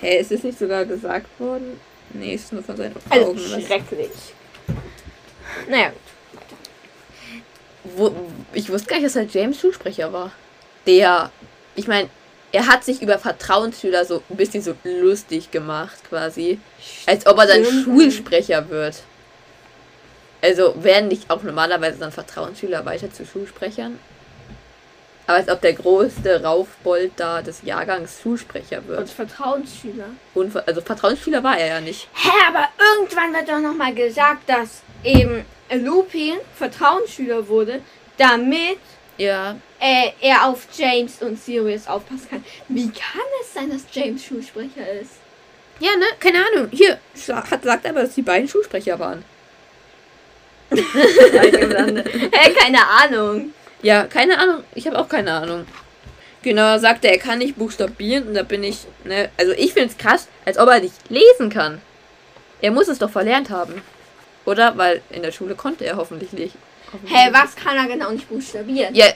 Hä, ist es nicht sogar gesagt worden? Nee, ist nur von seinen Also Augen. was- schrecklich. Naja, Wo, ich wusste gar nicht, dass er James Schulsprecher war. Der, ich meine, er hat sich über Vertrauensschüler so ein bisschen so lustig gemacht, quasi. Als ob er dann. Schulsprecher wird. Also werden nicht auch normalerweise dann Vertrauensschüler weiter zu Schulsprechern? Aber als ob der größte Raufbold da des Jahrgangs Schulsprecher und wird. Vertrauensschüler. Und, also Vertrauensschüler war er ja nicht. Hä, aber irgendwann wird doch nochmal gesagt, dass eben Lupin Vertrauensschüler wurde, damit Ja, äh, er auf James und Sirius aufpassen kann. Wie kann es sein, dass James Schulsprecher ist? Ja, ne? Keine Ahnung. Hier hat, sagt aber, dass die beiden Schulsprecher waren. Hä, keine Ahnung. Ja, keine Ahnung. Ich habe auch keine Ahnung. Genau, sagt er, er kann nicht buchstabieren und da bin ich, ne, also ich finde es krass, als ob er nicht lesen kann. Er muss es doch verlernt haben. Oder? Weil in der Schule konnte er hoffentlich nicht. Hä, nicht. was kann er genau nicht buchstabieren? Ja,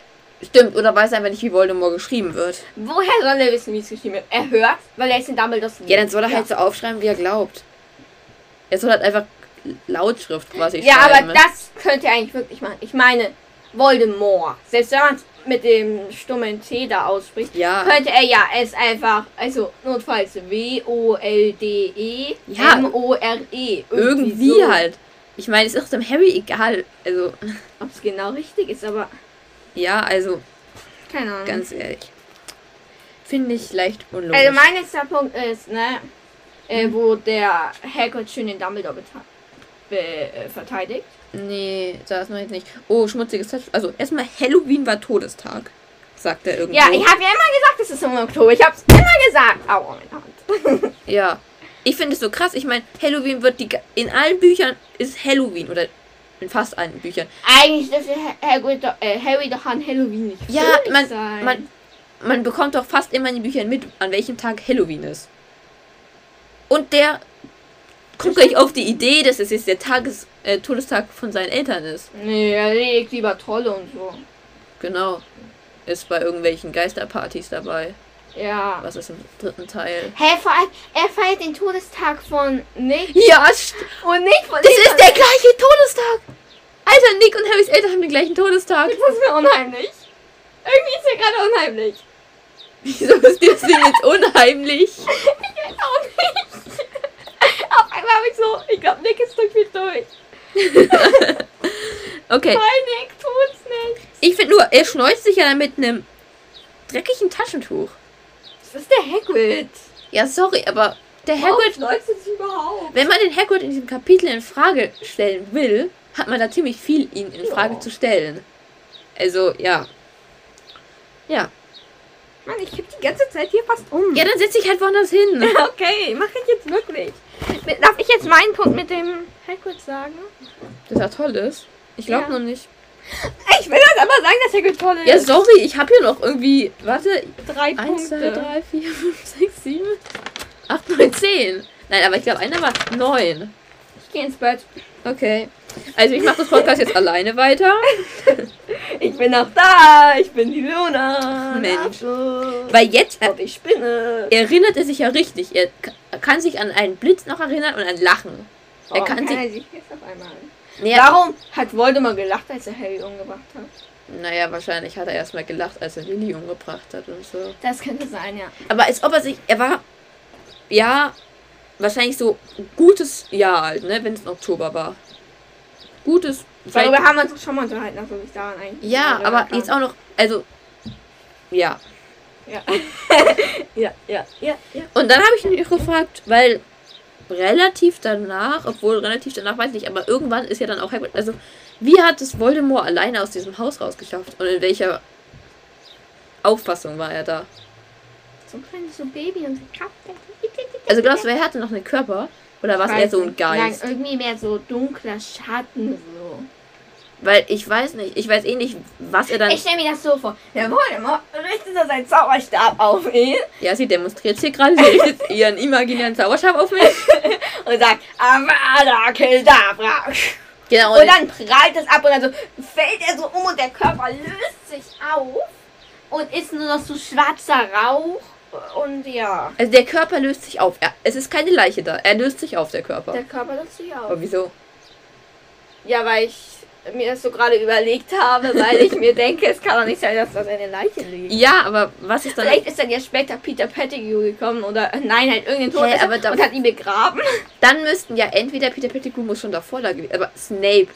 stimmt. Oder weiß einfach nicht, wie Voldemort geschrieben wird. Woher soll er wissen, wie es geschrieben wird? Er hört, weil er ist in Dumbledores Ja, dann soll er halt so aufschreiben, wie er glaubt. Er soll halt einfach Lautschrift quasi Ja, schreiben. aber das könnte er eigentlich wirklich machen. Ich meine, Voldemort. Selbst wenn man es mit dem stummen T da ausspricht, Ja. könnte er ja es einfach, also notfalls W-O-L-D-E, Ja. M-O-R-E. Irgendwie so. halt. Ich meine, es ist auch dem Harry egal. Also, Ob es genau richtig ist, aber ja, also, keine Ahnung. ganz ehrlich. Finde ich leicht unlogisch. also mein nächster Punkt ist, ne, äh, wo der Hagrid schön den Dumbledore äh, verteidigt. Nee, da ist noch jetzt nicht. Oh, schmutziges Touch. Also erstmal Halloween war Todestag. Sagt er irgendwo. Ja, ich habe ja immer gesagt, es ist im Oktober. Ich habe es immer gesagt. Au, oh, meine Hand. Ja. Ich finde es so krass. Ich meine, Halloween wird die. In allen Büchern ist Halloween oder in fast allen Büchern. Eigentlich dürfte Ha- Hagrid doch, äh, Harry doch an Halloween nicht Ja, man, sein. man, man bekommt doch fast immer in den Büchern mit, an welchem Tag Halloween ist. Und der kommt gleich auf die Idee, dass es jetzt der Tages, äh, Todestag von seinen Eltern ist. Nee, er legt lieber Trolle und so. Genau. Ist bei irgendwelchen Geisterpartys dabei. Ja. Was ist im dritten Teil? Hä, vor allem, er feiert den Todestag von Nick Ja, und nicht von das ist der gleiche Todestag. Alter, Nick und Harrys Eltern haben den gleichen Todestag. Das ist mir unheimlich. Irgendwie ist mir gerade unheimlich. Wieso ist dir das Ding jetzt unheimlich? Ich weiß auch nicht. Auf einmal habe ich so, ich glaube, Nick ist durch mich durch. Okay, Nein, Nick tut's nicht. ich finde nur, er schneuzt sich ja dann mit einem dreckigen Taschentuch. Das ist der Hagrid. Ja, sorry, aber der Warum Hagrid, läuft es überhaupt? wenn man den Hagrid in diesem Kapitel in Frage stellen will, hat man da ziemlich viel, ihn in Frage Ja. zu stellen. Also, ja. Ja. Mann, ich kipp die ganze Zeit hier fast um. Ja, dann setz dich halt woanders hin. Okay, mach ich jetzt wirklich. Darf ich jetzt meinen Punkt mit dem Hagrid sagen? Das ja toll ist. Ich glaube Ja. noch nicht. Ich will das aber sagen, dass Hagrid toll ist. Ja, sorry, ich habe hier noch irgendwie. Warte. Drei 1, 2, Punkte. 3, 4, 5, 6, 7, 8, 9, 10. Nein, aber ich glaube, einer war 9. Ich gehe ins Bett. Okay. Also, ich mache das Podcast jetzt alleine weiter. Ich bin noch da. Ich bin die Luna. Mensch. Weil jetzt äh, ich spinne. erinnert er sich ja richtig. Er kann sich an einen Blitz noch erinnern und an Lachen. Er Warum kann sich. er sich jetzt auf einmal. Ja, Warum hat Voldemort gelacht, als er Harry umgebracht hat? naja, wahrscheinlich hat er erstmal gelacht, als er Lily umgebracht hat und so. Das könnte sein, ja. Aber als ob er sich. Er war. Ja. Wahrscheinlich so ein gutes Jahr alt, ne? Wenn es im Oktober war. Gutes. Darüber haben wir uns schon mal unterhalten, also ich daran eigentlich. Ja, aber kann. jetzt auch noch. Also. Ja. Ja. ja, ja, ja, ja. Und dann habe ich mich gefragt, weil relativ danach, obwohl relativ danach weiß ich nicht, aber irgendwann ist ja dann auch Hagrid, also wie hat es Voldemort alleine aus diesem Haus rausgeschafft und in welcher Auffassung war er da? So ein kleines so Baby und. Also glaubst du, er hatte noch einen Körper oder war es eher so ein Geist? Nein, irgendwie mehr so dunkler Schatten. Weil ich weiß nicht, ich weiß eh nicht, was er dann. Ich stelle mir das so vor. Der Voldemort richtet so seinen Zauberstab auf ihn Ja, sie demonstriert hier gerade, sie richtet ihren imaginären Zauberstab auf mich. und sagt Avada Kedavra. Genau, Und dann prallt es ab und dann so fällt er so um und der Körper löst sich auf und ist nur noch so schwarzer Rauch. Und ja, also der Körper löst sich auf. Er, es ist keine Leiche da. Er löst sich auf, der Körper. der Körper löst sich auf. Aber wieso? Ja, weil ich mir das so gerade überlegt habe, weil ich mir denke, es kann doch nicht sein, dass das eine Leiche liegt. Ja, aber was ist dann. Vielleicht ist dann ja später Peter Pettigrew gekommen oder nein, halt irgendein Tod er aber da- und hat ihn begraben. Dann müssten ja entweder Peter Pettigrew muss schon davor da gewesen, aber Snape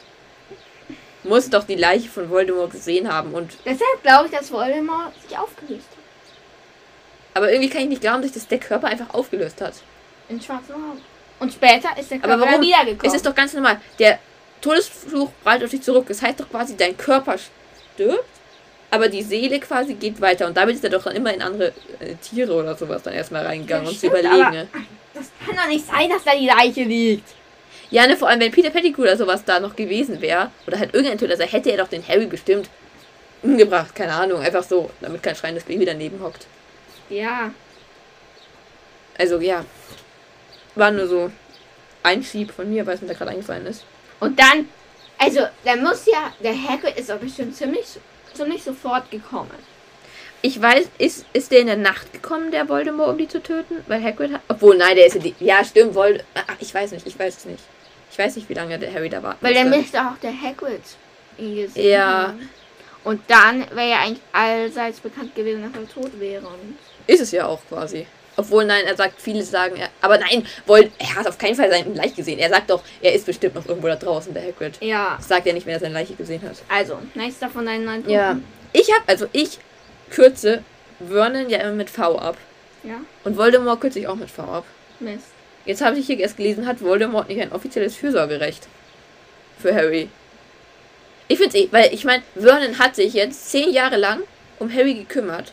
muss doch die Leiche von Voldemort gesehen haben und Deshalb glaube ich, dass Voldemort sich aufgelöst hat. aber irgendwie kann ich nicht glauben, dass das der Körper einfach aufgelöst hat. In schwarzem Raum. Und später ist der Körper Aber warum? wiedergekommen. Es ist doch ganz normal. Der Todesfluch prallt auf dich zurück. Das heißt doch quasi, dein Körper stirbt, aber die Seele quasi geht weiter und damit ist er doch dann immer in andere äh, Tiere oder sowas dann erstmal reingegangen, Ja, um zu überlegen. aber- ne? das kann doch nicht sein, dass da die Leiche liegt. Ja, ne, vor allem wenn Peter Pettigrew oder sowas da noch gewesen wäre oder halt irgendein Todesser, hätte er doch den Harry bestimmt umgebracht. Keine Ahnung, einfach so, damit kein schreiendes Baby daneben hockt. Ja. Also ja, war nur so ein Schieb von mir, weil es mir da gerade eingefallen ist. Und dann, also, da muss ja, der Hagrid ist doch bestimmt ziemlich, ziemlich sofort gekommen. Ich weiß, ist, ist der in der Nacht gekommen, der Voldemort, um die zu töten? Weil Hagrid hat... Obwohl, nein, der ist in die... Ja, stimmt, Vold... Ach, ich weiß nicht, ich weiß es nicht. Ich weiß nicht, wie lange der Harry da war. Weil Musste. müsste auch der Hagrid ihn gesehen Ja. haben. Und dann wäre ja eigentlich allseits bekannt gewesen, dass er tot wäre. Und Ist es ja auch quasi. Obwohl, nein, er sagt, viele sagen... Er, aber nein, Vold... Er hat auf keinen Fall seine Leiche gesehen. Er sagt doch, er ist bestimmt noch irgendwo da draußen, der Hagrid. ja, Das sagt er nicht, wenn er seine Leiche gesehen hat. also, nächster von deinen neun Ja. Punkten. Ich hab... Also, ich kürze Vernon ja immer mit V ab. Ja, Und Voldemort kürze ich auch mit V ab. Mist. Jetzt habe ich hier erst gelesen, hat Voldemort nicht ein offizielles Fürsorgerecht für Harry. Ich finde eh, weil ich meine, Vernon hat sich jetzt zehn Jahre lang um Harry gekümmert.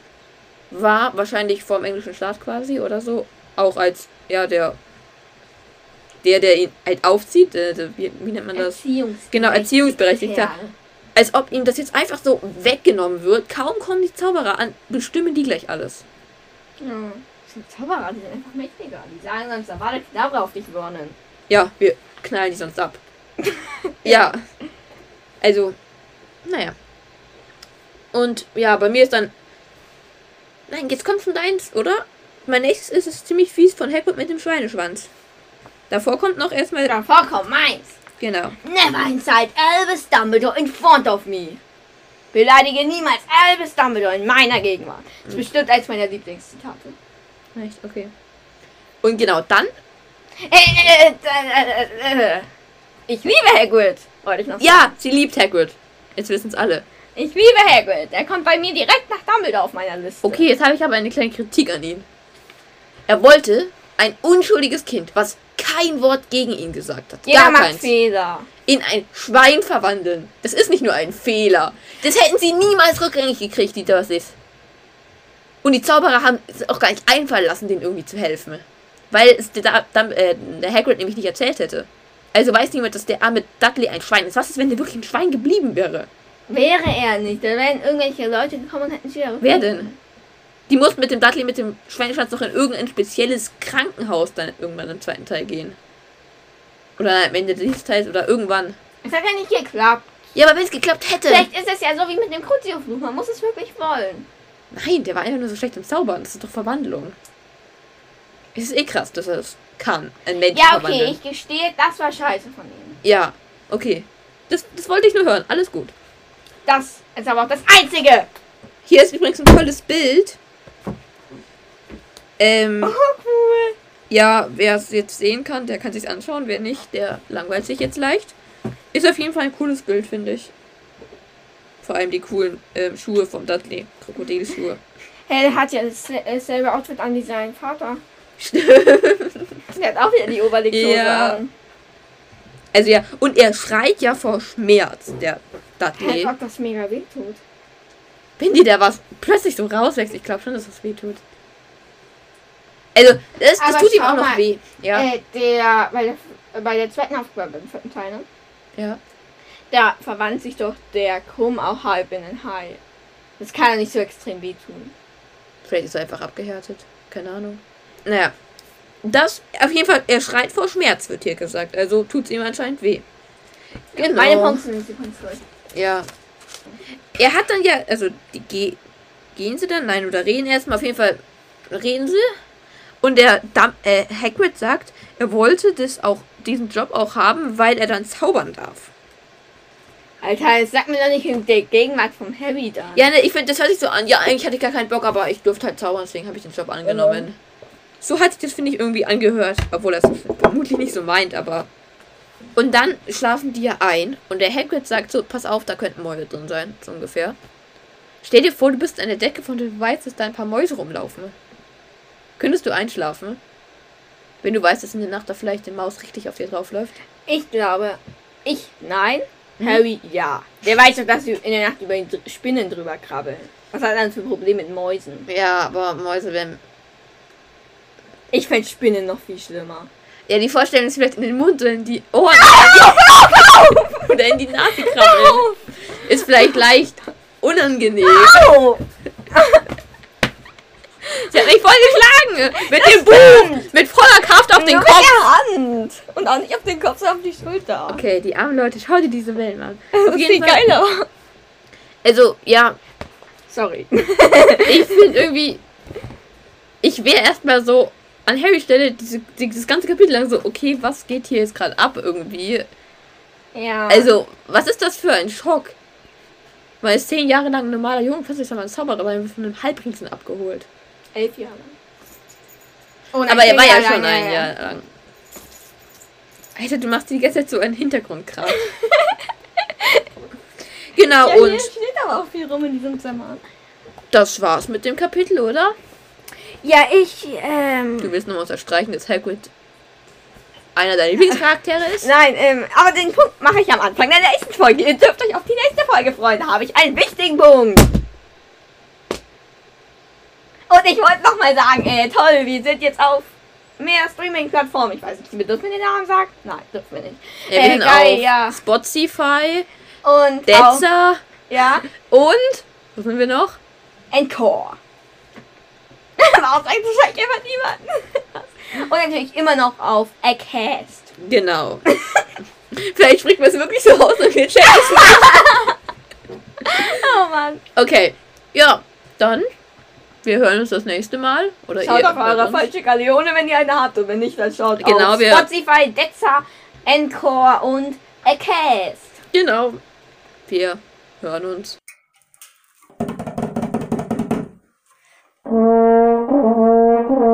War wahrscheinlich vor dem englischen Staat quasi oder so. Auch als, ja, der der, der ihn halt aufzieht, äh, wie, wie nennt man das? Erziehungsberechtigter. Genau, erziehungsberechtigter. Kerl. Als ob ihm das jetzt einfach so weggenommen wird. Kaum kommen die Zauberer an, bestimmen die gleich alles. Ja. Sind Zauberer, die sind einfach mächtiger. Die sagen sonst, da war der Knabber auf dich warnen. Ja, wir knallen die sonst ab. ja. Also, naja. Und ja, bei mir ist dann. Nein, jetzt kommt schon deins, oder? Mein nächstes ist es ziemlich fies von Hagrid mit dem Schweineschwanz. Davor kommt noch erstmal. Davor kommt meins. Genau. Never inside Albus Dumbledore in front of me. Beleidige niemals Albus Dumbledore in meiner Gegenwart. Das ist bestimmt eins meiner Lieblingszitate. Echt? Okay. Und genau dann. Äh, äh, äh. Ich liebe Hagrid. Wollte ich noch sagen. Ja, sie liebt Hagrid. Jetzt wissen es alle. Ich liebe Hagrid. Er kommt bei mir direkt nach Dumbledore auf meiner Liste. Okay, jetzt habe ich aber eine kleine Kritik an ihn. Er wollte ein unschuldiges Kind, was kein Wort gegen ihn gesagt hat. Jeder gar macht keins. Fehler. in ein Schwein verwandeln. Das ist nicht nur ein Fehler. Das hätten sie niemals rückgängig gekriegt, die das ist. Und die Zauberer haben es auch gar nicht einfallen lassen, denen irgendwie zu helfen. Weil es der, der, äh, der Hagrid nämlich nicht erzählt hätte. Also weiß niemand, dass der arme Dudley ein Schwein ist. Was ist, wenn der wirklich ein Schwein geblieben wäre? Wäre er nicht, da wären irgendwelche Leute gekommen und hätten sie wieder Wer denn? Die mussten mit dem Dudley, mit dem Schweineschwanz noch in irgendein spezielles Krankenhaus dann irgendwann im zweiten Teil gehen. Oder am Ende dieses Teils oder irgendwann. Es hat ja nicht geklappt. Ja, aber wenn es geklappt hätte. Vielleicht ist es ja so wie mit dem Crucio-Fluch. Man muss es wirklich wollen. Nein, der war einfach nur so schlecht im Zaubern. Das ist doch Verwandlung. Es ist eh krass, dass er das kann. Ein Mensch Ja, okay, verwandeln. ich gestehe, das war scheiße von ihm. Ja, okay. Das, das wollte ich nur hören. Alles gut. Das ist aber auch das Einzige. Hier ist übrigens ein tolles Bild. Ähm, Oh, cool. ja, wer es jetzt sehen kann, der kann sich anschauen. Wer nicht, der langweilt sich jetzt leicht. Ist auf jeden Fall ein cooles Bild, finde ich. Vor allem die coolen ähm, Schuhe vom Dudley. Krokodilschuhe. Hey, der hat ja das- dasselbe Outfit an wie sein Vater. Stimmt. Der hat auch wieder die Oberlichthose Ja. an. Also ja, und er schreit ja vor Schmerz, der Hey, Dudley. ob das mega weh tut. Wenn dir da was plötzlich so rauswächst, ich glaube schon, dass das weh tut. Also, das, das tut ihm auch noch mal, weh. Ja. Äh, der, bei der, bei der zweiten Aufgabe, beim vierten Teil, ne? ja. Da verwandelt sich doch der Krumm auch halb in einen Hai. Das kann ja nicht so extrem wehtun. Vielleicht ist er einfach abgehärtet. Keine Ahnung. Naja. Das, auf jeden Fall, er schreit vor Schmerz, wird hier gesagt. Also tut es ihm anscheinend weh. Genau. Meine Punkte sind konstruiert. Ja. Er hat dann ja, also, die, ge, gehen sie dann? Nein, oder reden erstmal. Auf jeden Fall reden sie. Und der Dam äh, Hagrid sagt, er wollte das auch, diesen Job auch haben, weil er dann zaubern darf. Alter, sagt mir doch nicht in der Gegenwart vom Harry da. Ja, ne, ich finde, das hört sich so an. Ja, eigentlich hatte ich gar keinen Bock, aber ich durfte halt zaubern, deswegen habe ich den Job angenommen. So hat sich das, finde ich, irgendwie angehört. Obwohl er es vermutlich nicht so meint, aber. Und dann schlafen die ja ein und der Hagrid sagt so, pass auf, da könnten Mäuse drin sein, so ungefähr. Stell dir vor, du bist an der Decke von du weißt, dass da ein paar Mäuse rumlaufen. Könntest du einschlafen? Wenn du weißt, dass in der Nacht da vielleicht eine Maus richtig auf dir draufläuft? Ich glaube, ich nein, Mhm. Harry ja. Der weiß doch, dass sie in der Nacht über die Spinnen drüber krabbeln. Was hat er dann für ein Problem mit Mäusen? Ja, aber Mäuse werden. Ich fände Spinnen noch viel schlimmer. Ja, die Vorstellung ist vielleicht in den Mund oder in die Ohren oder in die Nase krabbeln. Ist vielleicht leicht unangenehm. Au! Sie hat mich voll geschlagen. Mit dem Buch. Mit voller Kraft auf den Nur Kopf. Mit der Hand! Und auch nicht auf den Kopf, sondern auf die Schulter. Okay, die armen Leute, schau dir diese Wellen an. Das ist viel Fall- geiler. Also, ja, Sorry. ich finde irgendwie. Ich wäre erstmal so an Harry Stelle diese, dieses ganze Kapitel lang so, okay, was geht hier jetzt gerade ab irgendwie? Ja. Also, was ist das für ein Schock? Man ist zehn Jahre lang ein normaler Junge, plötzlich ist er mal ein Zauberer, aber von einem Halbringsen abgeholt. elf Jahre. Oh, Aber er war ja schon lang, ein ja. Jahr lang. Alter, du machst die ganze Zeit so einen Hintergrundkram. genau, Ja, und hier steht aber auch viel rum in diesem Zimmer. das war's mit dem Kapitel, oder? Ja, ich, ähm. Du willst nochmal unterstreichen, dass Hagrid einer deiner Lieblingscharaktere ist? Nein, ähm, aber den Punkt mache ich am Anfang der nächsten Folge. Ihr dürft euch auf die nächste Folge freuen. Da habe ich einen wichtigen Punkt. Und ich wollte nochmal sagen, äh, toll, wir sind jetzt auf mehr Streaming-Plattformen. Ich weiß nicht, wir dürfen den Namen sagen? Nein, dürfen wir nicht. Ja, wir Äh, geil, auf ja. Spotify, Und Detza ja, und was sind wir noch? Encore. Warum sagt das eigentlich immer niemand? Und natürlich immer noch auf Acast. Genau. Vielleicht spricht man es wirklich so aus und wir checken es nicht. Oh Mann. Okay, ja, dann wir hören uns das nächste Mal. Oder Schaut auf eure falsche Galeone, wenn ihr eine habt. Und wenn nicht, dann schaut Genau, auf wir- Spotify, Detza, Encore und Acast. Genau. Wir hören uns. Thank you.